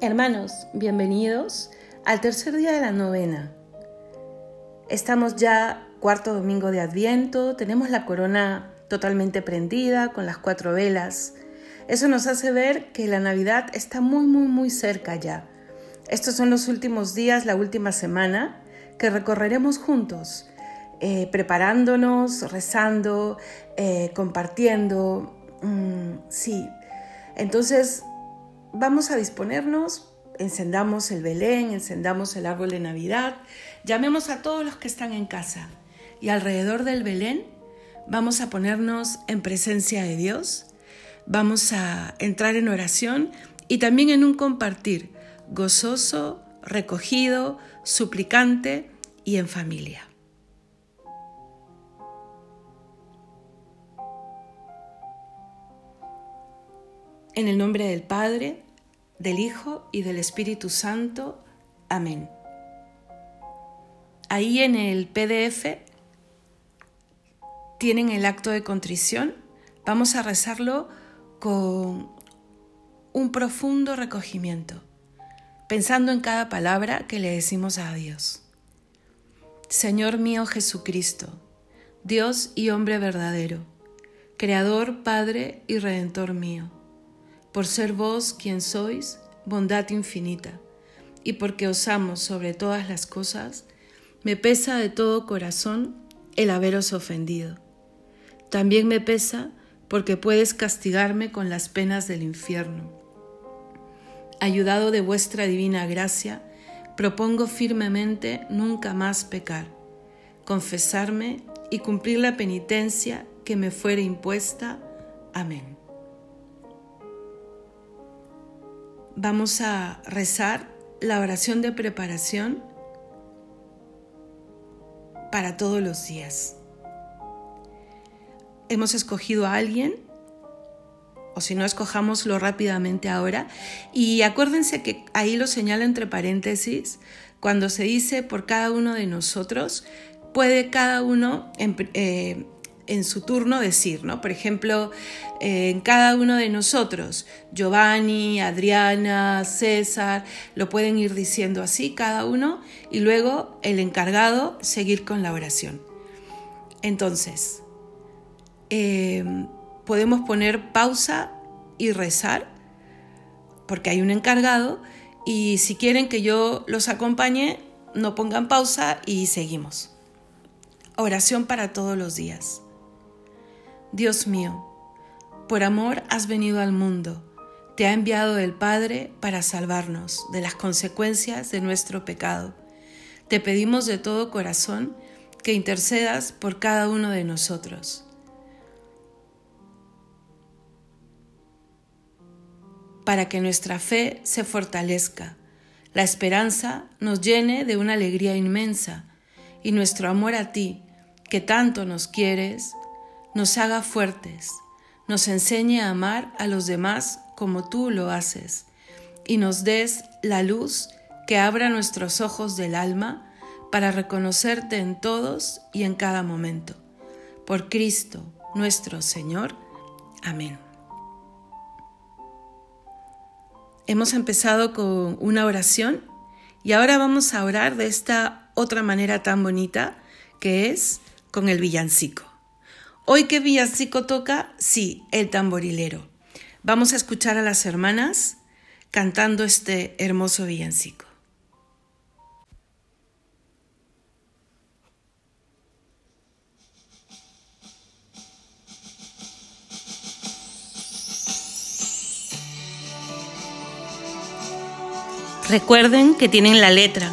Hermanos, bienvenidos al tercer día de la novena. Estamos ya cuarto domingo de Adviento, tenemos la corona totalmente prendida con las cuatro velas. Eso nos hace ver que la Navidad está muy, muy, muy cerca ya. Estos son los últimos días, la última semana, que recorreremos juntos, eh, preparándonos, rezando, eh, compartiendo. Mm, sí, entonces vamos a disponernos, encendamos el Belén, encendamos el árbol de Navidad, llamemos a todos los que están en casa y alrededor del Belén vamos a ponernos en presencia de Dios, vamos a entrar en oración y también en un compartir gozoso, recogido, suplicante y en familia. En el nombre del Padre, del Hijo y del Espíritu Santo. Amén. Ahí en el PDF tienen el acto de contrición. Vamos a rezarlo con un profundo recogimiento, pensando en cada palabra que le decimos a Dios. Señor mío Jesucristo, Dios y hombre verdadero, Creador, Padre y Redentor mío por ser vos quien sois, bondad infinita, y porque os amo sobre todas las cosas, me pesa de todo corazón el haberos ofendido. También me pesa porque puedes castigarme con las penas del infierno. Ayudado de vuestra divina gracia, propongo firmemente nunca más pecar, confesarme y cumplir la penitencia que me fuere impuesta. Amén. Vamos a rezar la oración de preparación para todos los días. Hemos escogido a alguien, o si no, escojámoslo rápidamente ahora. Y acuérdense que ahí lo señala entre paréntesis, cuando se dice por cada uno de nosotros, puede cada uno eh, en su turno decir, ¿no? Por ejemplo, eh, en cada uno de nosotros, Giovanni, Adriana, César, lo pueden ir diciendo así cada uno y luego el encargado seguir con la oración. Entonces, eh, podemos poner pausa y rezar, porque hay un encargado, y si quieren que yo los acompañe, no pongan pausa y seguimos. Oración para todos los días. Dios mío, por amor has venido al mundo, te ha enviado el Padre para salvarnos de las consecuencias de nuestro pecado. Te pedimos de todo corazón que intercedas por cada uno de nosotros. para que nuestra fe se fortalezca, la esperanza nos llene de una alegría inmensa y nuestro amor a ti, que tanto nos quieres, nos haga fuertes, nos enseñe a amar a los demás como tú lo haces, y nos des la luz que abra nuestros ojos del alma para reconocerte en todos y en cada momento. Por Cristo nuestro Señor. Amén. Hemos empezado con una oración y ahora vamos a orar de esta otra manera tan bonita que es con el villancico. Hoy que villancico toca, sí, el tamborilero. Vamos a escuchar a las hermanas cantando este hermoso villancico. Recuerden que tienen la letra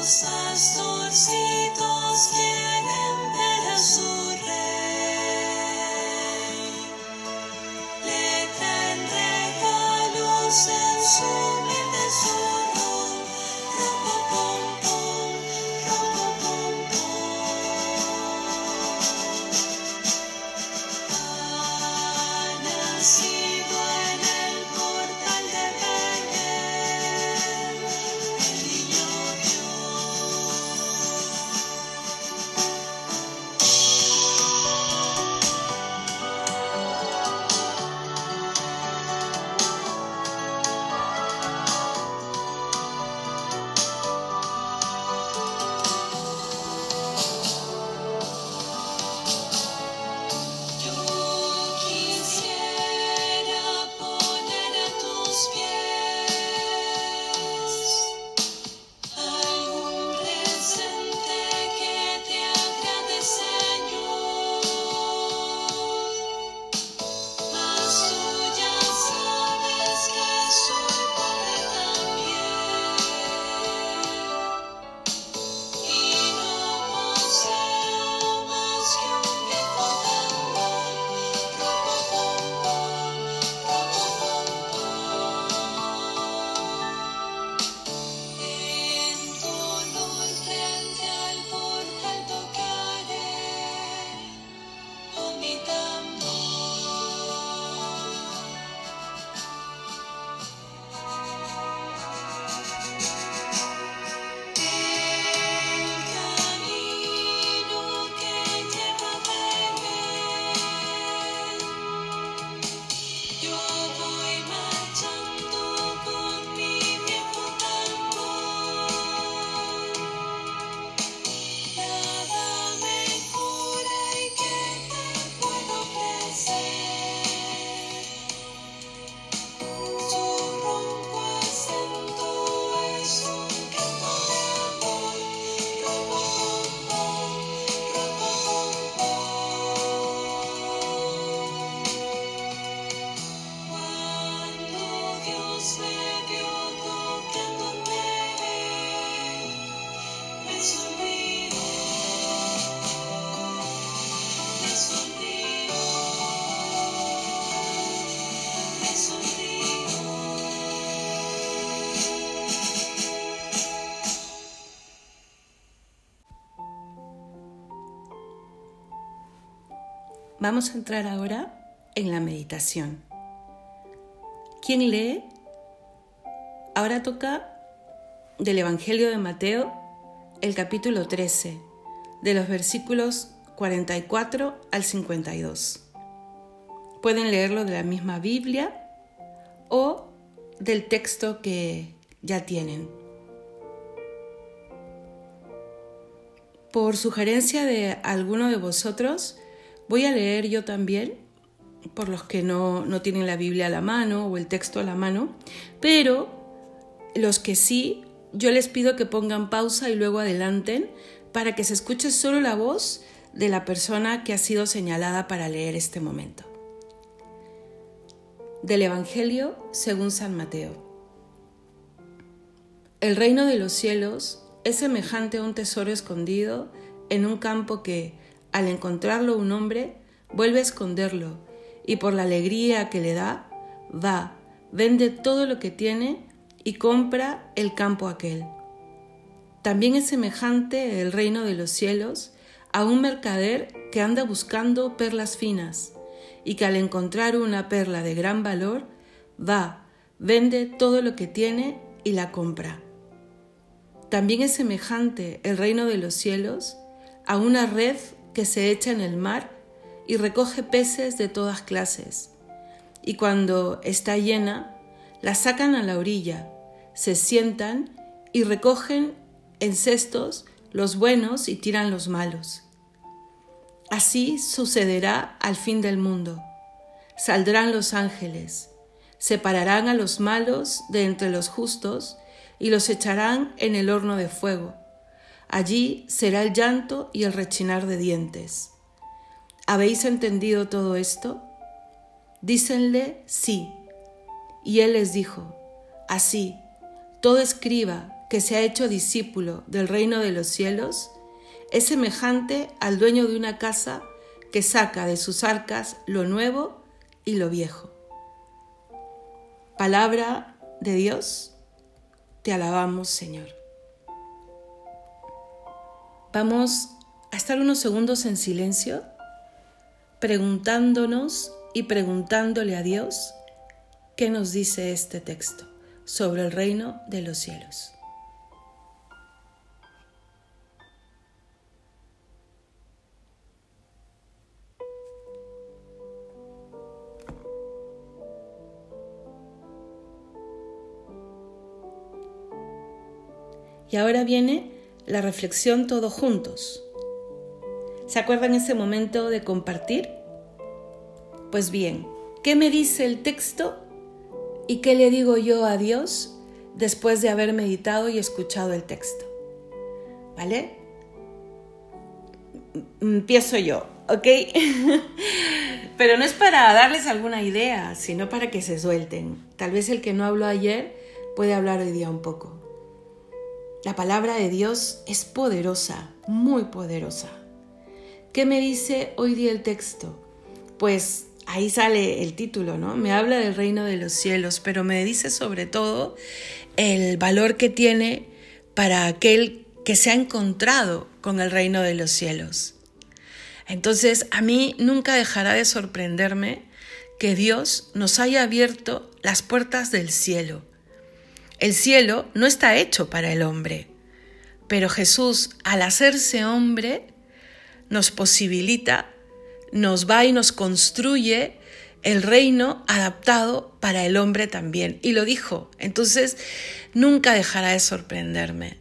Los pastorcitos quieren Vamos a entrar ahora en la meditación. ¿Quién lee? Ahora toca del Evangelio de Mateo, el capítulo 13, de los versículos 44 al 52. Pueden leerlo de la misma Biblia o del texto que ya tienen. Por sugerencia de alguno de vosotros, voy a leer yo también, por los que no, no tienen la Biblia a la mano o el texto a la mano, pero los que sí, yo les pido que pongan pausa y luego adelanten para que se escuche solo la voz de la persona que ha sido señalada para leer este momento. Del Evangelio según San Mateo. El reino de los cielos es semejante a un tesoro escondido en un campo que, al encontrarlo un hombre, vuelve a esconderlo y por la alegría que le da, va, vende todo lo que tiene y compra el campo aquel. También es semejante el reino de los cielos a un mercader que anda buscando perlas finas y que al encontrar una perla de gran valor, va, vende todo lo que tiene y la compra. También es semejante el reino de los cielos a una red que se echa en el mar y recoge peces de todas clases. Y cuando está llena, la sacan a la orilla, se sientan y recogen en cestos los buenos y tiran los malos. Así sucederá al fin del mundo. Saldrán los ángeles, separarán a los malos de entre los justos y los echarán en el horno de fuego. Allí será el llanto y el rechinar de dientes. ¿Habéis entendido todo esto? Dícenle sí. Y él les dijo, así, todo escriba que se ha hecho discípulo del reino de los cielos, es semejante al dueño de una casa que saca de sus arcas lo nuevo y lo viejo. Palabra de Dios, te alabamos Señor. Vamos a estar unos segundos en silencio, preguntándonos y preguntándole a Dios qué nos dice este texto sobre el reino de los cielos. Y ahora viene la reflexión todos juntos. ¿Se acuerdan ese momento de compartir? Pues bien, ¿qué me dice el texto y qué le digo yo a Dios después de haber meditado y escuchado el texto? ¿Vale? Empiezo yo, ¿ok? Pero no es para darles alguna idea, sino para que se suelten. Tal vez el que no habló ayer puede hablar hoy día un poco. La palabra de Dios es poderosa, muy poderosa. ¿Qué me dice hoy día el texto? Pues ahí sale el título, ¿no? Me habla del reino de los cielos, pero me dice sobre todo el valor que tiene para aquel que se ha encontrado con el reino de los cielos. Entonces, a mí nunca dejará de sorprenderme que Dios nos haya abierto las puertas del cielo el cielo no está hecho para el hombre, pero Jesús, al hacerse hombre, nos posibilita, nos va y nos construye el reino adaptado para el hombre también. Y lo dijo. Entonces, nunca dejará de sorprenderme.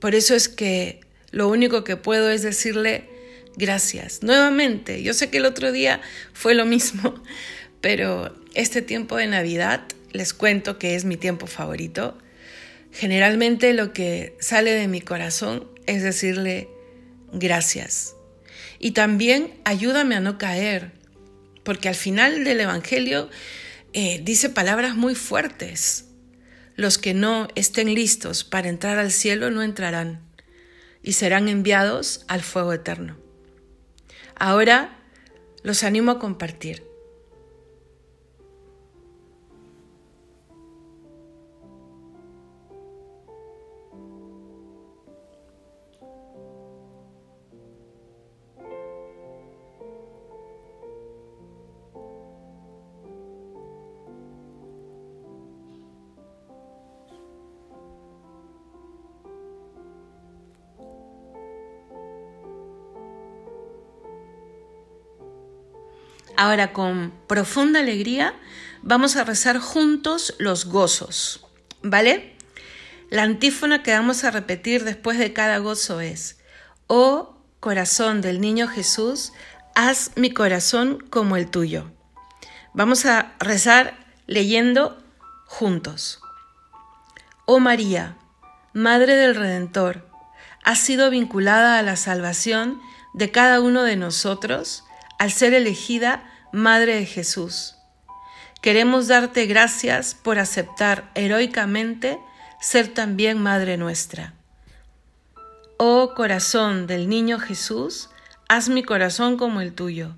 Por eso es que lo único que puedo es decirle gracias. Nuevamente, yo sé que el otro día fue lo mismo, pero este tiempo de Navidad les cuento que es mi tiempo favorito, generalmente lo que sale de mi corazón es decirle gracias. Y también ayúdame a no caer, porque al final del Evangelio eh, dice palabras muy fuertes. Los que no estén listos para entrar al cielo no entrarán y serán enviados al fuego eterno. Ahora los animo a compartir. Ahora, con profunda alegría, vamos a rezar juntos los gozos, ¿vale? La antífona que vamos a repetir después de cada gozo es, oh corazón del niño Jesús, haz mi corazón como el tuyo. Vamos a rezar leyendo juntos. Oh María, Madre del Redentor, has sido vinculada a la salvación de cada uno de nosotros al ser elegida Madre de Jesús. Queremos darte gracias por aceptar heroicamente ser también Madre nuestra. Oh corazón del niño Jesús, haz mi corazón como el tuyo.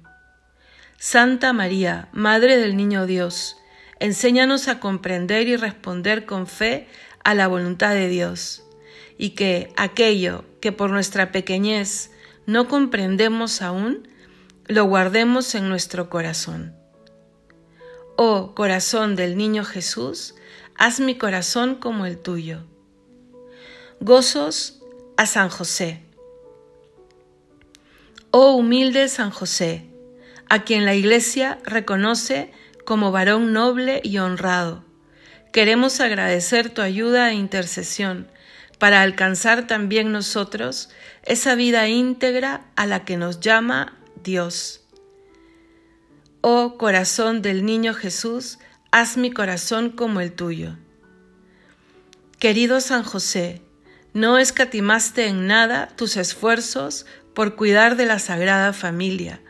Santa María, Madre del Niño Dios, enséñanos a comprender y responder con fe a la voluntad de Dios, y que aquello que por nuestra pequeñez no comprendemos aún, lo guardemos en nuestro corazón. Oh corazón del niño Jesús, haz mi corazón como el tuyo. Gozos a San José. Oh humilde San José, a quien la Iglesia reconoce como varón noble y honrado, queremos agradecer tu ayuda e intercesión para alcanzar también nosotros esa vida íntegra a la que nos llama Dios. Oh corazón del niño Jesús, haz mi corazón como el tuyo. Querido San José, no escatimaste en nada tus esfuerzos por cuidar de la Sagrada Familia,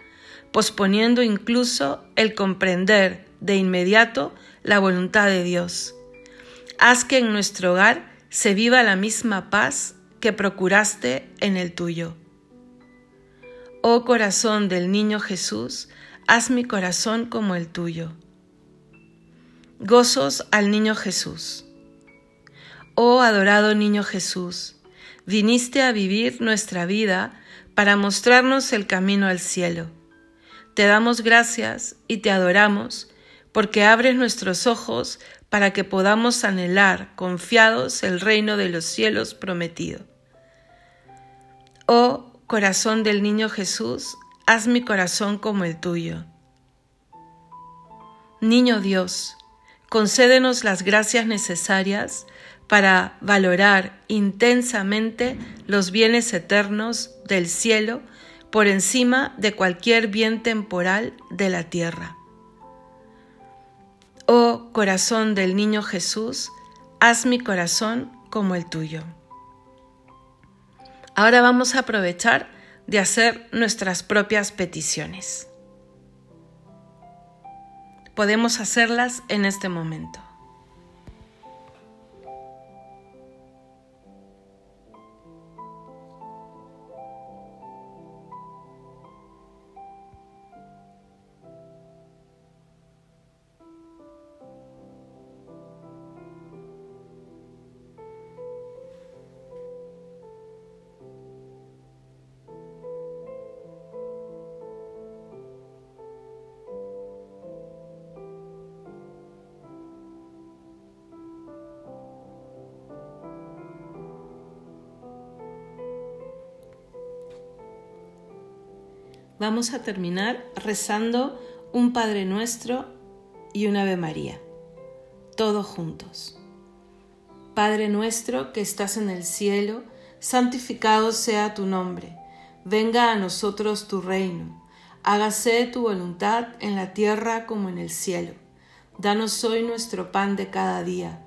posponiendo incluso el comprender de inmediato la voluntad de Dios. Haz que en nuestro hogar se viva la misma paz que procuraste en el tuyo. Oh corazón del niño Jesús, haz mi corazón como el tuyo. Gozos al niño Jesús. Oh adorado niño Jesús, viniste a vivir nuestra vida para mostrarnos el camino al cielo. Te damos gracias y te adoramos porque abres nuestros ojos para que podamos anhelar confiados el reino de los cielos prometido. Oh corazón del niño Jesús, haz mi corazón como el tuyo. Niño Dios, concédenos las gracias necesarias para valorar intensamente los bienes eternos del cielo por encima de cualquier bien temporal de la tierra. Oh corazón del niño Jesús, haz mi corazón como el tuyo. Ahora vamos a aprovechar de hacer nuestras propias peticiones. Podemos hacerlas en este momento. Vamos a terminar rezando un Padre Nuestro y un Ave María, todos juntos. Padre nuestro que estás en el cielo, santificado sea tu nombre, venga a nosotros tu reino, hágase tu voluntad en la tierra como en el cielo. Danos hoy nuestro pan de cada día,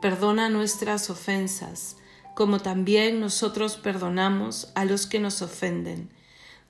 perdona nuestras ofensas, como también nosotros perdonamos a los que nos ofenden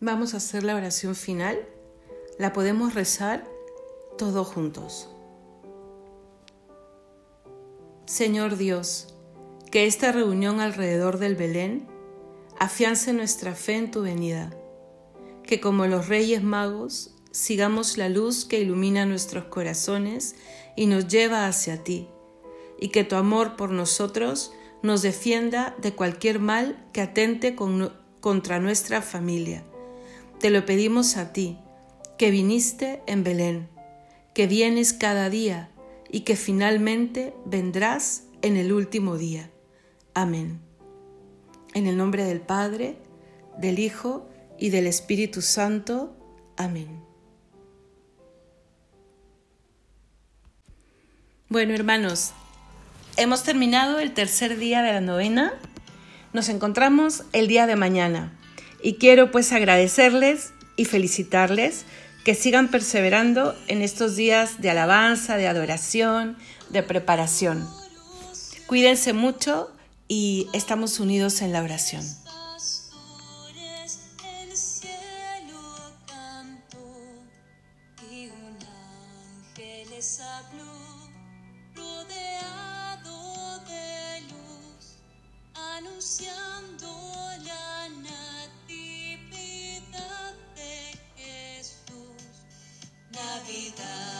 Vamos a hacer la oración final. La podemos rezar todos juntos. Señor Dios, que esta reunión alrededor del Belén afiance nuestra fe en tu venida. que como los reyes magos sigamos la luz que ilumina nuestros corazones y nos lleva hacia ti, y que tu amor por nosotros nos defienda de cualquier mal que atente contra nuestra familia. Te lo pedimos a ti, que viniste en Belén, que vienes cada día y que finalmente vendrás en el último día. Amén. En el nombre del Padre, del Hijo y del Espíritu Santo. Amén. Bueno, hermanos, hemos terminado el tercer día de la novena. Nos encontramos el día de mañana y quiero pues agradecerles y felicitarles que sigan perseverando en estos días de alabanza, de adoración, de preparación. Cuídense mucho y estamos unidos en la oración. anunciando. vida.